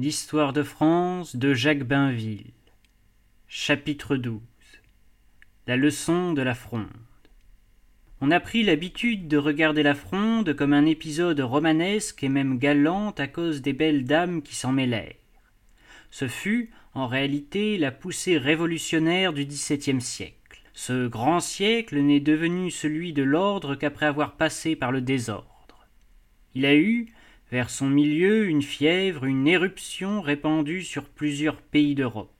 L'histoire de France de Jacques Bainville. Chapitre 12 La leçon de la fronde. On a pris l'habitude de regarder la fronde comme un épisode romanesque et même galant à cause des belles dames qui s'en mêlèrent. Ce fut, en réalité, la poussée révolutionnaire du XVIIe siècle. Ce grand siècle n'est devenu celui de l'ordre qu'après avoir passé par le désordre. Il a eu, vers son milieu, une fièvre, une éruption répandue sur plusieurs pays d'Europe.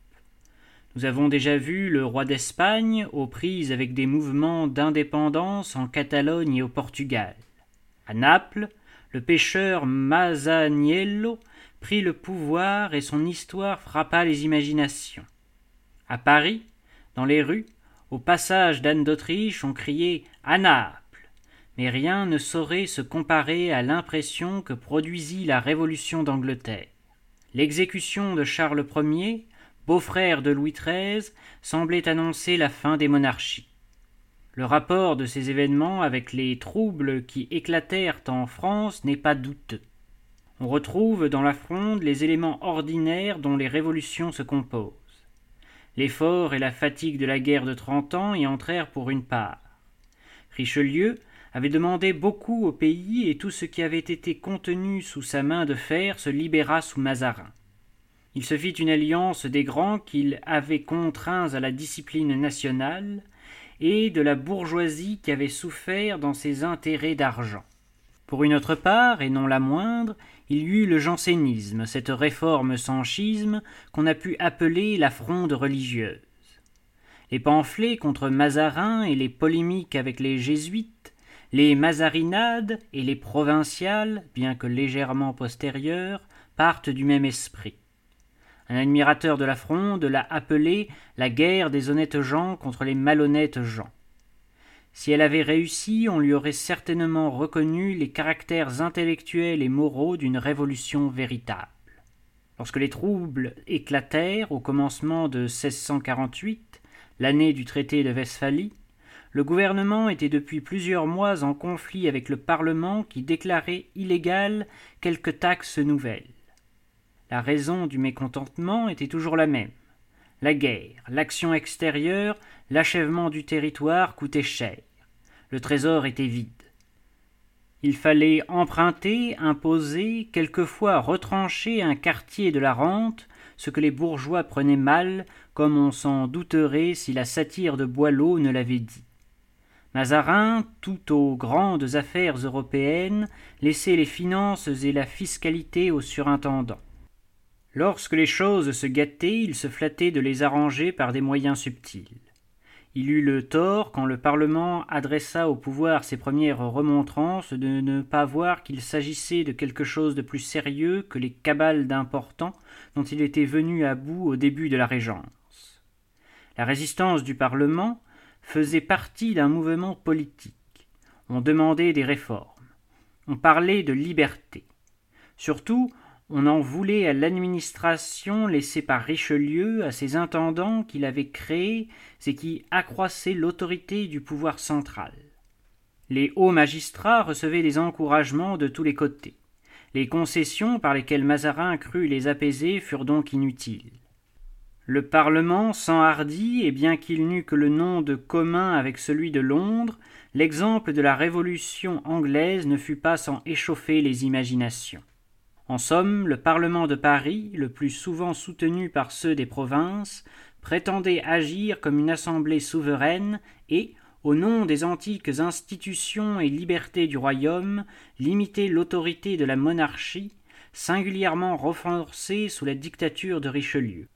Nous avons déjà vu le roi d'Espagne aux prises avec des mouvements d'indépendance en Catalogne et au Portugal. À Naples, le pêcheur Masaniello prit le pouvoir et son histoire frappa les imaginations. À Paris, dans les rues, au passage d'Anne d'Autriche, on criait Naples mais rien ne saurait se comparer à l'impression que produisit la Révolution d'Angleterre. L'exécution de Charles Ier beau-frère de Louis XIII, semblait annoncer la fin des monarchies. Le rapport de ces événements avec les troubles qui éclatèrent en France n'est pas douteux. On retrouve dans la fronde les éléments ordinaires dont les révolutions se composent. L'effort et la fatigue de la guerre de trente ans y entrèrent pour une part. Richelieu avait demandé beaucoup au pays et tout ce qui avait été contenu sous sa main de fer se libéra sous Mazarin. Il se fit une alliance des grands qu'il avait contraints à la discipline nationale et de la bourgeoisie qui avait souffert dans ses intérêts d'argent. Pour une autre part, et non la moindre, il y eut le jansénisme, cette réforme sans schisme qu'on a pu appeler la fronde religieuse. Les pamphlets contre Mazarin et les polémiques avec les jésuites, les mazarinades et les provinciales, bien que légèrement postérieures, partent du même esprit. Un admirateur de la fronde l'a appelée la guerre des honnêtes gens contre les malhonnêtes gens. Si elle avait réussi, on lui aurait certainement reconnu les caractères intellectuels et moraux d'une révolution véritable. Lorsque les troubles éclatèrent au commencement de 1648, l'année du traité de Westphalie, le gouvernement était depuis plusieurs mois en conflit avec le Parlement qui déclarait illégales quelques taxes nouvelles. La raison du mécontentement était toujours la même. La guerre, l'action extérieure, l'achèvement du territoire coûtaient cher. Le trésor était vide. Il fallait emprunter, imposer, quelquefois retrancher un quartier de la rente, ce que les bourgeois prenaient mal, comme on s'en douterait si la satire de Boileau ne l'avait dit. Mazarin, tout aux grandes affaires européennes, laissait les finances et la fiscalité au surintendant. Lorsque les choses se gâtaient, il se flattait de les arranger par des moyens subtils. Il eut le tort, quand le Parlement adressa au pouvoir ses premières remontrances, de ne pas voir qu'il s'agissait de quelque chose de plus sérieux que les cabales d'importants dont il était venu à bout au début de la Régence. La résistance du Parlement faisait partie d'un mouvement politique. On demandait des réformes. On parlait de liberté. Surtout, on en voulait à l'administration laissée par Richelieu, à ses intendants qu'il avait créés et qui accroissaient l'autorité du pouvoir central. Les hauts magistrats recevaient des encouragements de tous les côtés. Les concessions par lesquelles Mazarin crut les apaiser furent donc inutiles. Le Parlement s'enhardit, et bien qu'il n'eût que le nom de commun avec celui de Londres, l'exemple de la Révolution anglaise ne fut pas sans échauffer les imaginations. En somme, le Parlement de Paris, le plus souvent soutenu par ceux des provinces, prétendait agir comme une assemblée souveraine et, au nom des antiques institutions et libertés du royaume, limiter l'autorité de la monarchie, singulièrement renforcée sous la dictature de Richelieu.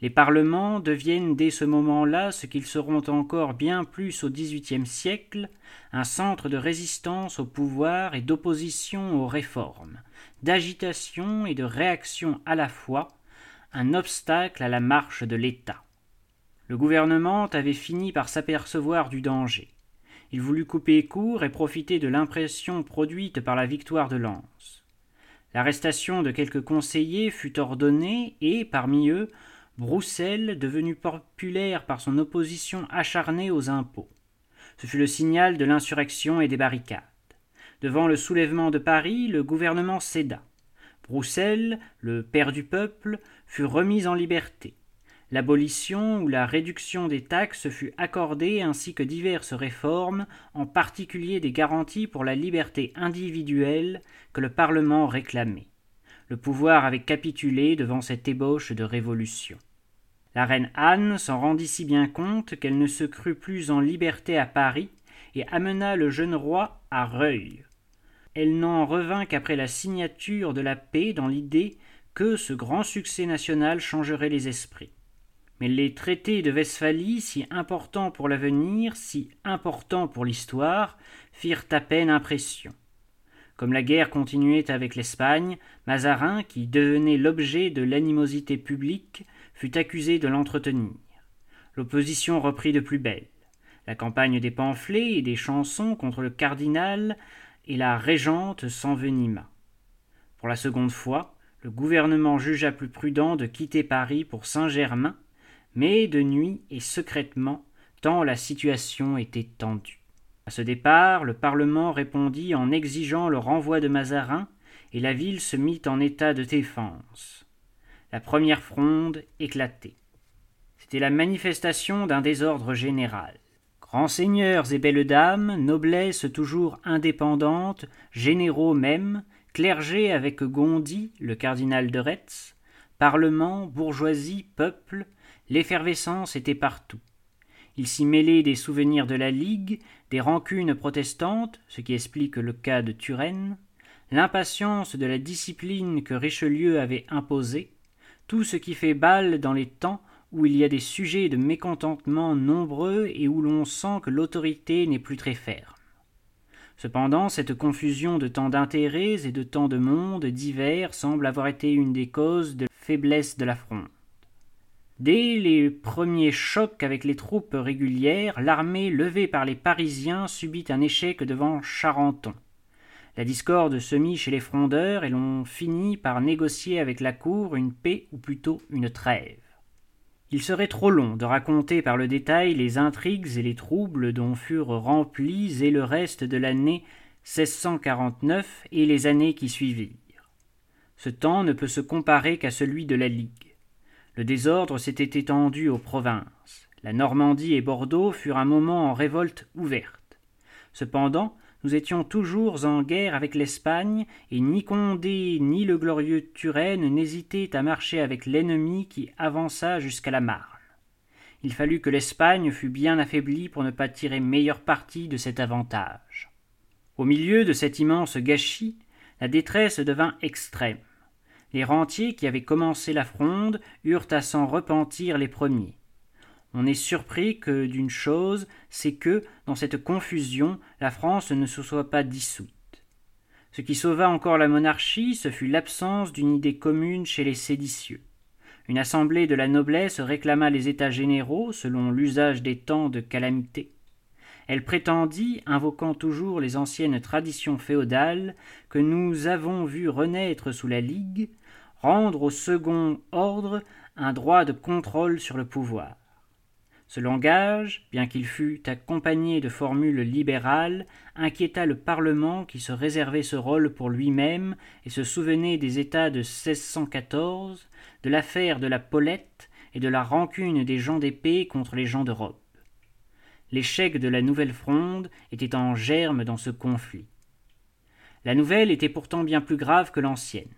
Les parlements deviennent dès ce moment-là ce qu'ils seront encore bien plus au XVIIIe siècle, un centre de résistance au pouvoir et d'opposition aux réformes, d'agitation et de réaction à la fois, un obstacle à la marche de l'État. Le gouvernement avait fini par s'apercevoir du danger. Il voulut couper court et profiter de l'impression produite par la victoire de Lens. L'arrestation de quelques conseillers fut ordonnée et, parmi eux, Broussel, devenu populaire par son opposition acharnée aux impôts. Ce fut le signal de l'insurrection et des barricades. Devant le soulèvement de Paris, le gouvernement céda. Broussel, le père du peuple, fut remis en liberté. L'abolition ou la réduction des taxes fut accordée ainsi que diverses réformes, en particulier des garanties pour la liberté individuelle que le Parlement réclamait. Le pouvoir avait capitulé devant cette ébauche de révolution. La reine Anne s'en rendit si bien compte qu'elle ne se crut plus en liberté à Paris et amena le jeune roi à Reuil. Elle n'en revint qu'après la signature de la paix dans l'idée que ce grand succès national changerait les esprits. Mais les traités de Westphalie, si importants pour l'avenir, si importants pour l'histoire, firent à peine impression. Comme la guerre continuait avec l'Espagne, Mazarin, qui devenait l'objet de l'animosité publique, fut accusé de l'entretenir. L'opposition reprit de plus belle. La campagne des pamphlets et des chansons contre le cardinal et la régente s'envenima. Pour la seconde fois, le gouvernement jugea plus prudent de quitter Paris pour Saint-Germain, mais de nuit et secrètement, tant la situation était tendue. À ce départ, le Parlement répondit en exigeant le renvoi de Mazarin, et la ville se mit en état de défense. La première fronde éclatait. C'était la manifestation d'un désordre général. Grands seigneurs et belles dames, noblesse toujours indépendante, généraux même, clergé avec Gondi, le cardinal de Retz, parlement, bourgeoisie, peuple, l'effervescence était partout. Il s'y mêlait des souvenirs de la Ligue, des rancunes protestantes, ce qui explique le cas de Turenne, l'impatience de la discipline que Richelieu avait imposée, tout ce qui fait bal dans les temps où il y a des sujets de mécontentement nombreux et où l'on sent que l'autorité n'est plus très ferme. Cependant, cette confusion de tant d'intérêts et de tant de mondes divers semble avoir été une des causes de faiblesse de la fronde. Dès les premiers chocs avec les troupes régulières, l'armée levée par les Parisiens subit un échec devant Charenton. La discorde se mit chez les frondeurs et l'on finit par négocier avec la cour une paix ou plutôt une trêve. Il serait trop long de raconter par le détail les intrigues et les troubles dont furent remplis et le reste de l'année 1649 et les années qui suivirent. Ce temps ne peut se comparer qu'à celui de la Ligue. Le désordre s'était étendu aux provinces. La Normandie et Bordeaux furent un moment en révolte ouverte. Cependant, nous étions toujours en guerre avec l'Espagne, et ni Condé ni le glorieux Turenne n'hésitaient à marcher avec l'ennemi qui avança jusqu'à la Marne. Il fallut que l'Espagne fût bien affaiblie pour ne pas tirer meilleur parti de cet avantage. Au milieu de cet immense gâchis, la détresse devint extrême. Les rentiers qui avaient commencé la fronde eurent à s'en repentir les premiers. On est surpris que d'une chose, c'est que, dans cette confusion, la France ne se soit pas dissoute. Ce qui sauva encore la monarchie, ce fut l'absence d'une idée commune chez les séditieux. Une assemblée de la noblesse réclama les États généraux selon l'usage des temps de calamité. Elle prétendit, invoquant toujours les anciennes traditions féodales que nous avons vu renaître sous la Ligue, rendre au second ordre un droit de contrôle sur le pouvoir. Ce langage, bien qu'il fût accompagné de formules libérales, inquiéta le Parlement qui se réservait ce rôle pour lui-même et se souvenait des États de 1614, de l'affaire de la Paulette et de la rancune des gens d'épée contre les gens d'Europe. L'échec de la Nouvelle Fronde était en germe dans ce conflit. La nouvelle était pourtant bien plus grave que l'ancienne.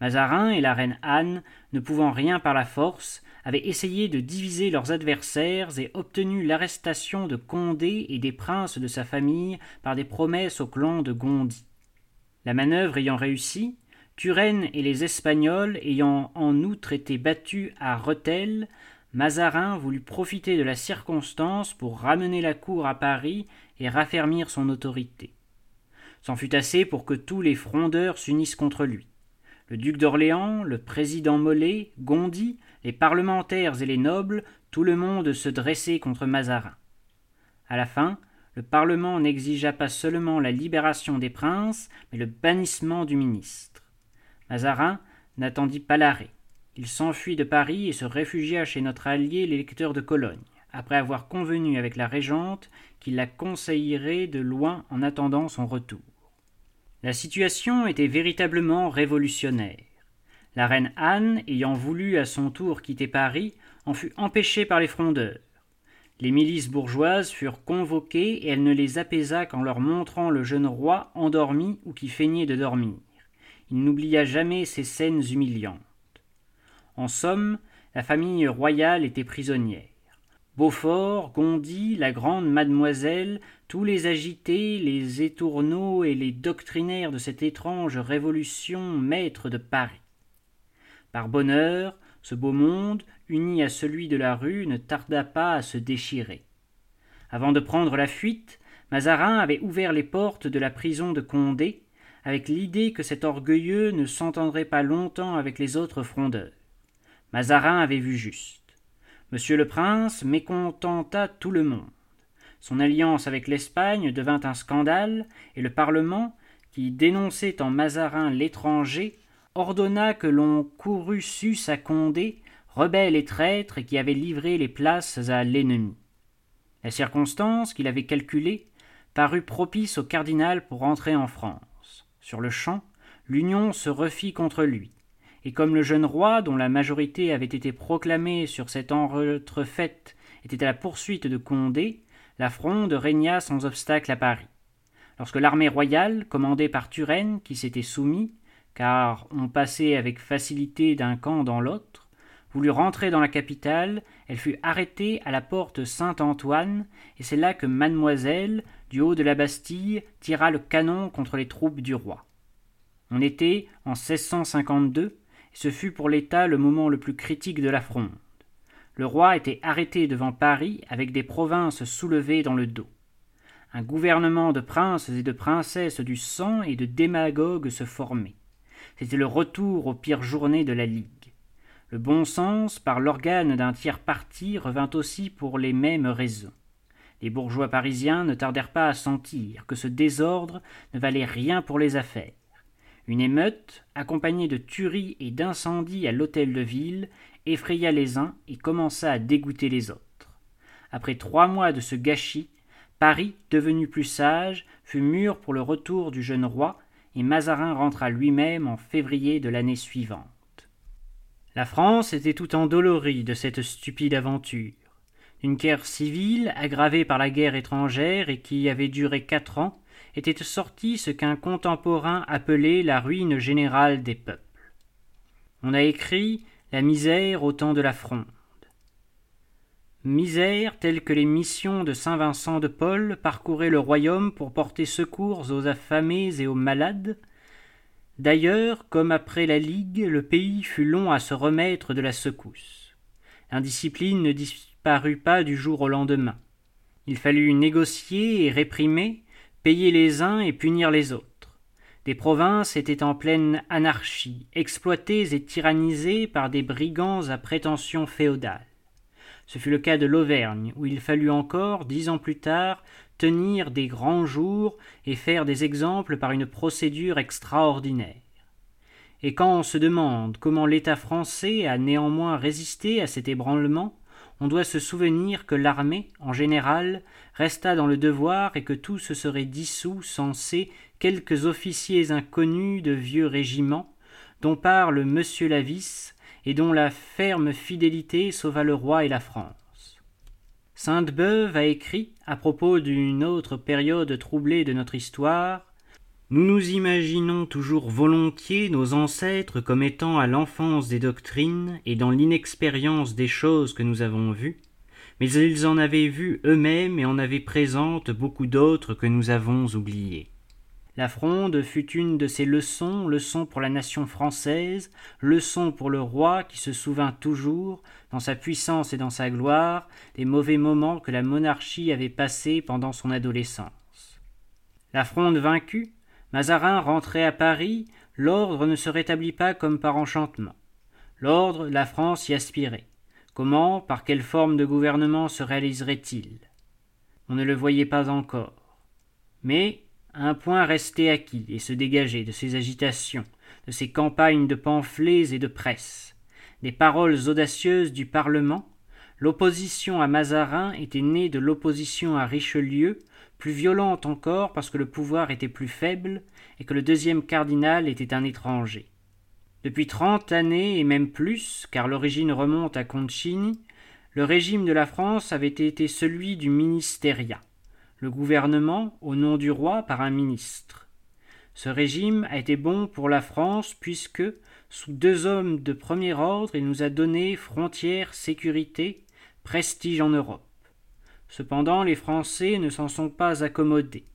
Mazarin et la reine Anne, ne pouvant rien par la force, avaient essayé de diviser leurs adversaires et obtenu l'arrestation de Condé et des princes de sa famille par des promesses au clan de Gondi. La manœuvre ayant réussi, Turenne et les Espagnols ayant en outre été battus à Rethel, Mazarin voulut profiter de la circonstance pour ramener la cour à Paris et raffermir son autorité. C'en fut assez pour que tous les frondeurs s'unissent contre lui le duc d'Orléans, le président Mollet, Gondi, les parlementaires et les nobles, tout le monde se dressait contre Mazarin. À la fin, le Parlement n'exigea pas seulement la libération des princes, mais le bannissement du ministre. Mazarin n'attendit pas l'arrêt. Il s'enfuit de Paris et se réfugia chez notre allié l'électeur de Cologne, après avoir convenu avec la régente qu'il la conseillerait de loin en attendant son retour. La situation était véritablement révolutionnaire. La reine Anne, ayant voulu à son tour quitter Paris, en fut empêchée par les frondeurs. Les milices bourgeoises furent convoquées et elle ne les apaisa qu'en leur montrant le jeune roi endormi ou qui feignait de dormir. Il n'oublia jamais ces scènes humiliantes. En somme, la famille royale était prisonnière. Beaufort, Gondy, la grande mademoiselle, tous les agités, les étourneaux et les doctrinaires de cette étrange révolution maître de Paris. Par bonheur, ce beau monde, uni à celui de la rue, ne tarda pas à se déchirer. Avant de prendre la fuite, Mazarin avait ouvert les portes de la prison de Condé, avec l'idée que cet orgueilleux ne s'entendrait pas longtemps avec les autres frondeurs. Mazarin avait vu juste. Monsieur le prince mécontenta tout le monde. Son alliance avec l'Espagne devint un scandale, et le Parlement, qui dénonçait en Mazarin l'étranger, ordonna que l'on courût sus à Condé, rebelle et traître, qui avait livré les places à l'ennemi. La circonstance qu'il avait calculée parut propice au cardinal pour entrer en France. Sur le champ, l'union se refit contre lui et comme le jeune roi, dont la majorité avait été proclamée sur cette entrefaite, était à la poursuite de Condé, la fronde régna sans obstacle à Paris. Lorsque l'armée royale, commandée par Turenne, qui s'était soumis, car on passait avec facilité d'un camp dans l'autre, voulut rentrer dans la capitale, elle fut arrêtée à la porte Saint-Antoine, et c'est là que mademoiselle, du haut de la Bastille, tira le canon contre les troupes du roi. On était en 1652, ce fut pour l'État le moment le plus critique de la fronde. Le roi était arrêté devant Paris avec des provinces soulevées dans le dos. Un gouvernement de princes et de princesses du sang et de démagogues se formait. C'était le retour aux pires journées de la Ligue. Le bon sens, par l'organe d'un tiers parti, revint aussi pour les mêmes raisons. Les bourgeois parisiens ne tardèrent pas à sentir que ce désordre ne valait rien pour les affaires. Une émeute, accompagnée de tueries et d'incendies à l'hôtel de ville, effraya les uns et commença à dégoûter les autres. Après trois mois de ce gâchis, Paris, devenu plus sage, fut mûr pour le retour du jeune roi, et Mazarin rentra lui-même en février de l'année suivante. La France était tout endolorie de cette stupide aventure. Une guerre civile, aggravée par la guerre étrangère et qui avait duré quatre ans, était sorti ce qu'un contemporain appelait la ruine générale des peuples. On a écrit la misère au temps de la fronde. Misère telle que les missions de saint Vincent de Paul parcouraient le royaume pour porter secours aux affamés et aux malades. D'ailleurs, comme après la Ligue, le pays fut long à se remettre de la secousse. L'indiscipline ne disparut pas du jour au lendemain. Il fallut négocier et réprimer, payer les uns et punir les autres. Des provinces étaient en pleine anarchie, exploitées et tyrannisées par des brigands à prétentions féodales. Ce fut le cas de l'Auvergne, où il fallut encore, dix ans plus tard, tenir des grands jours et faire des exemples par une procédure extraordinaire. Et quand on se demande comment l'État français a néanmoins résisté à cet ébranlement, on doit se souvenir que l'armée, en général, resta dans le devoir et que tout se serait dissous sans ces quelques officiers inconnus de vieux régiments, dont parle Monsieur Lavis, et dont la ferme fidélité sauva le roi et la France. Sainte-Beuve a écrit, à propos d'une autre période troublée de notre histoire, nous nous imaginons toujours volontiers nos ancêtres comme étant à l'enfance des doctrines et dans l'inexpérience des choses que nous avons vues, mais ils en avaient vu eux-mêmes et en avaient présentes beaucoup d'autres que nous avons oubliées. La fronde fut une de ces leçons, leçon pour la nation française, leçon pour le roi qui se souvint toujours, dans sa puissance et dans sa gloire, des mauvais moments que la monarchie avait passés pendant son adolescence. La fronde vaincue, Mazarin rentrait à Paris, l'ordre ne se rétablit pas comme par enchantement. L'ordre, la France y aspirait. Comment, par quelle forme de gouvernement se réaliserait-il? On ne le voyait pas encore. Mais un point restait acquis et se dégageait de ces agitations, de ces campagnes de pamphlets et de presse, des paroles audacieuses du Parlement. L'opposition à Mazarin était née de l'opposition à Richelieu, plus violente encore parce que le pouvoir était plus faible et que le deuxième cardinal était un étranger. Depuis trente années et même plus, car l'origine remonte à Concini, le régime de la France avait été celui du ministériat, le gouvernement au nom du roi par un ministre. Ce régime a été bon pour la France puisque, sous deux hommes de premier ordre, il nous a donné frontières, sécurité, prestige en Europe. Cependant, les Français ne s'en sont pas accommodés.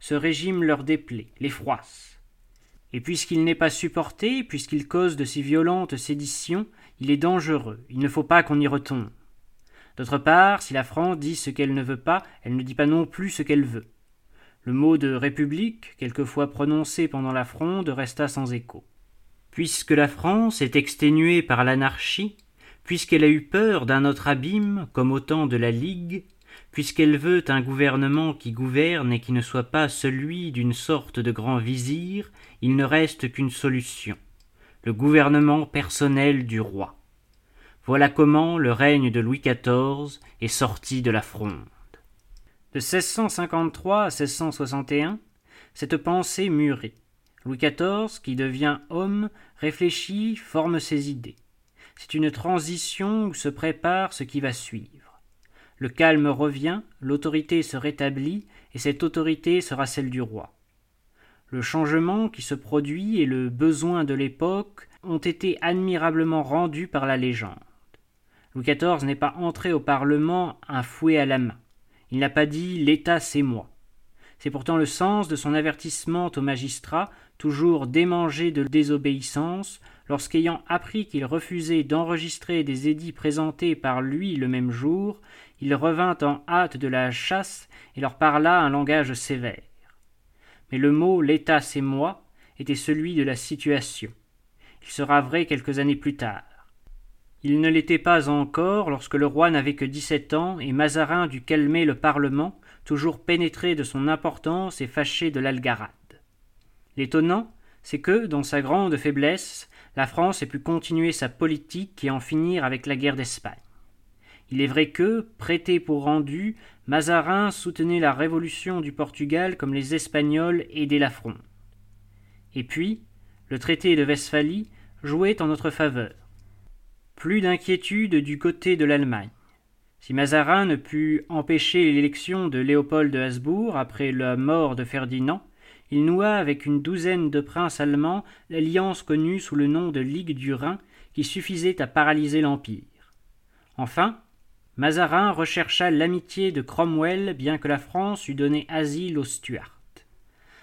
Ce régime leur déplaît, les froisse. Et puisqu'il n'est pas supporté, puisqu'il cause de si violentes séditions, il est dangereux, il ne faut pas qu'on y retombe. D'autre part, si la France dit ce qu'elle ne veut pas, elle ne dit pas non plus ce qu'elle veut. Le mot de République, quelquefois prononcé pendant la Fronde, resta sans écho. Puisque la France est exténuée par l'anarchie, puisqu'elle a eu peur d'un autre abîme, comme au temps de la Ligue, puisqu'elle veut un gouvernement qui gouverne et qui ne soit pas celui d'une sorte de grand vizir, il ne reste qu'une solution le gouvernement personnel du roi. Voilà comment le règne de Louis XIV est sorti de la fronde. De 1653 à 1661, cette pensée mûrit. Louis XIV, qui devient homme, réfléchit, forme ses idées. C'est une transition où se prépare ce qui va suivre. Le calme revient, l'autorité se rétablit, et cette autorité sera celle du roi. Le changement qui se produit et le besoin de l'époque ont été admirablement rendus par la légende. Louis XIV n'est pas entré au Parlement un fouet à la main. Il n'a pas dit L'État c'est moi. C'est pourtant le sens de son avertissement aux magistrats, toujours démangés de désobéissance, lorsqu'ayant appris qu'il refusait d'enregistrer des édits présentés par lui le même jour, il revint en hâte de la chasse et leur parla un langage sévère. Mais le mot l'État c'est moi était celui de la situation. Il sera vrai quelques années plus tard. Il ne l'était pas encore lorsque le roi n'avait que dix-sept ans et Mazarin dut calmer le Parlement, toujours pénétré de son importance et fâché de l'algarade. L'étonnant, c'est que, dans sa grande faiblesse, la France ait pu continuer sa politique et en finir avec la guerre d'Espagne. Il est vrai que, prêté pour rendu, Mazarin soutenait la révolution du Portugal comme les Espagnols aidaient la Fronde. Et puis, le traité de Westphalie jouait en notre faveur. Plus d'inquiétude du côté de l'Allemagne. Si Mazarin ne put empêcher l'élection de Léopold de Habsbourg après la mort de Ferdinand, il noua avec une douzaine de princes allemands l'alliance connue sous le nom de Ligue du Rhin qui suffisait à paralyser l'Empire. Enfin, Mazarin rechercha l'amitié de Cromwell bien que la France eût donné asile aux Stuarts.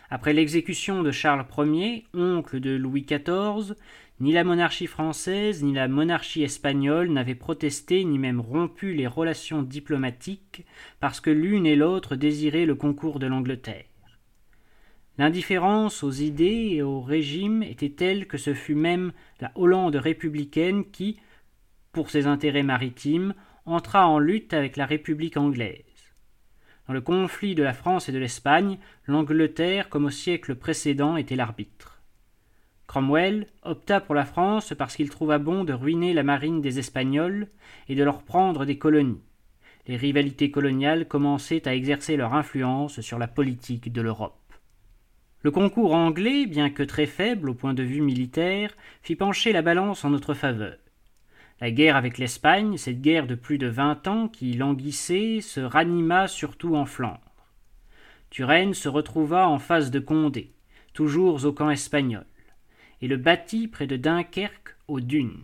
Après l'exécution de Charles Ier, oncle de Louis XIV, ni la monarchie française ni la monarchie espagnole n'avaient protesté ni même rompu les relations diplomatiques parce que l'une et l'autre désiraient le concours de l'Angleterre. L'indifférence aux idées et au régime était telle que ce fut même la Hollande républicaine qui, pour ses intérêts maritimes, entra en lutte avec la République anglaise. Dans le conflit de la France et de l'Espagne, l'Angleterre, comme au siècle précédent, était l'arbitre. Cromwell opta pour la France parce qu'il trouva bon de ruiner la marine des Espagnols et de leur prendre des colonies. Les rivalités coloniales commençaient à exercer leur influence sur la politique de l'Europe. Le concours anglais, bien que très faible au point de vue militaire, fit pencher la balance en notre faveur. La guerre avec l'Espagne, cette guerre de plus de vingt ans qui languissait, se ranima surtout en Flandre. Turenne se retrouva en face de Condé, toujours au camp espagnol, et le bâtit près de Dunkerque aux dunes.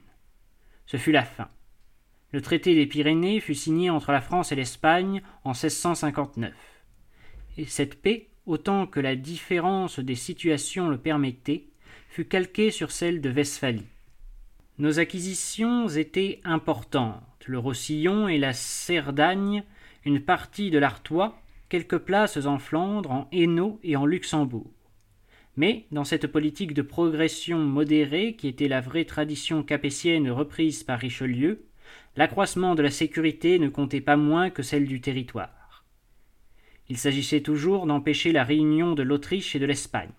Ce fut la fin. Le traité des Pyrénées fut signé entre la France et l'Espagne en 1659. Et cette paix, autant que la différence des situations le permettait, fut calquée sur celle de Westphalie. Nos acquisitions étaient importantes, le Rossillon et la Cerdagne, une partie de l'Artois, quelques places en Flandre, en Hainaut et en Luxembourg. Mais, dans cette politique de progression modérée qui était la vraie tradition capétienne reprise par Richelieu, l'accroissement de la sécurité ne comptait pas moins que celle du territoire. Il s'agissait toujours d'empêcher la réunion de l'Autriche et de l'Espagne.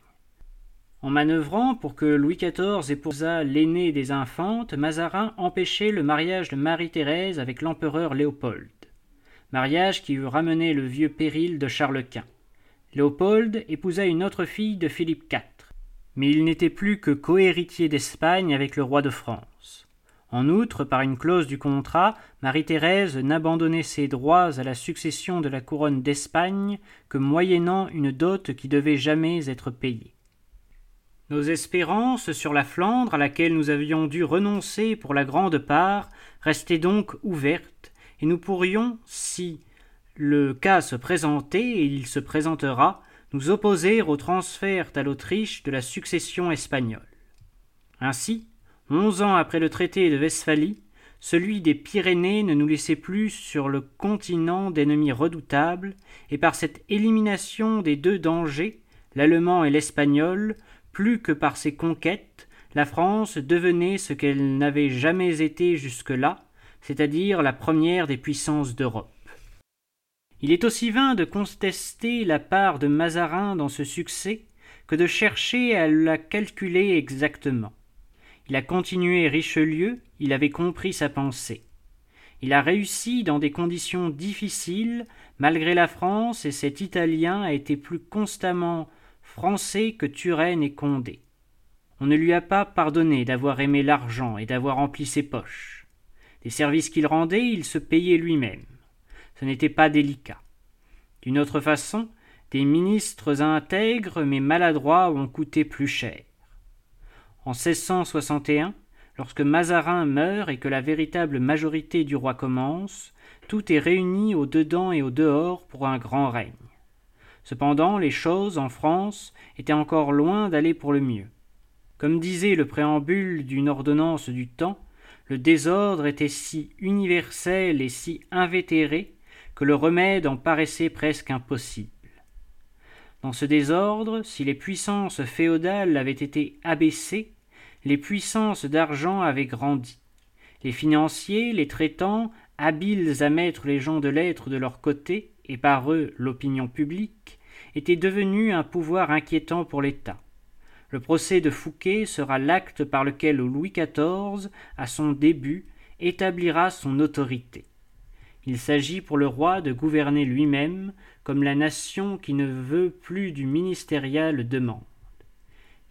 En manœuvrant pour que Louis XIV épousât l'aînée des infantes, Mazarin empêchait le mariage de Marie-Thérèse avec l'empereur Léopold, mariage qui eût ramené le vieux péril de Charles Quint. Léopold épousa une autre fille de Philippe IV, mais il n'était plus que cohéritier d'Espagne avec le roi de France. En outre, par une clause du contrat, Marie-Thérèse n'abandonnait ses droits à la succession de la couronne d'Espagne que moyennant une dot qui devait jamais être payée. Nos espérances sur la Flandre, à laquelle nous avions dû renoncer pour la grande part, restaient donc ouvertes, et nous pourrions, si le cas se présentait, et il se présentera, nous opposer au transfert à l'Autriche de la succession espagnole. Ainsi, onze ans après le traité de Westphalie, celui des Pyrénées ne nous laissait plus sur le continent d'ennemis redoutables, et par cette élimination des deux dangers, l'allemand et l'espagnol, plus que par ses conquêtes, la France devenait ce qu'elle n'avait jamais été jusque-là, c'est-à-dire la première des puissances d'Europe. Il est aussi vain de contester la part de Mazarin dans ce succès que de chercher à la calculer exactement. Il a continué Richelieu, il avait compris sa pensée. Il a réussi dans des conditions difficiles, malgré la France, et cet Italien a été plus constamment français que Turenne et Condé. On ne lui a pas pardonné d'avoir aimé l'argent et d'avoir rempli ses poches. Des services qu'il rendait, il se payait lui-même. Ce n'était pas délicat. D'une autre façon, des ministres intègres mais maladroits ont coûté plus cher. En 1661, lorsque Mazarin meurt et que la véritable majorité du roi commence, tout est réuni au dedans et au dehors pour un grand règne. Cependant, les choses, en France, étaient encore loin d'aller pour le mieux. Comme disait le préambule d'une ordonnance du temps, le désordre était si universel et si invétéré que le remède en paraissait presque impossible. Dans ce désordre, si les puissances féodales avaient été abaissées, les puissances d'argent avaient grandi. Les financiers, les traitants, habiles à mettre les gens de lettres de leur côté, et par eux l'opinion publique, était devenu un pouvoir inquiétant pour l'État. Le procès de Fouquet sera l'acte par lequel Louis XIV, à son début, établira son autorité. Il s'agit pour le roi de gouverner lui-même, comme la nation qui ne veut plus du ministériel demande.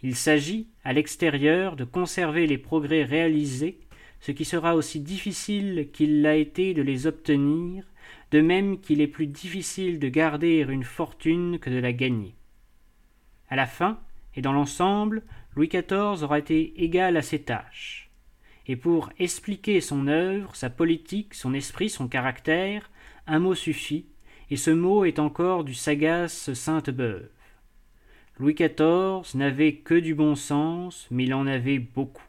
Il s'agit, à l'extérieur, de conserver les progrès réalisés, ce qui sera aussi difficile qu'il l'a été de les obtenir, de même qu'il est plus difficile de garder une fortune que de la gagner. À la fin, et dans l'ensemble, Louis XIV aura été égal à ses tâches. Et pour expliquer son œuvre, sa politique, son esprit, son caractère, un mot suffit, et ce mot est encore du sagace Sainte-Beuve. Louis XIV n'avait que du bon sens, mais il en avait beaucoup.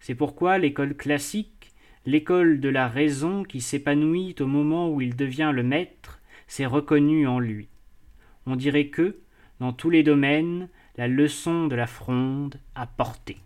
C'est pourquoi l'école classique l'école de la raison qui s'épanouit au moment où il devient le maître s'est reconnue en lui. On dirait que, dans tous les domaines, la leçon de la fronde a porté.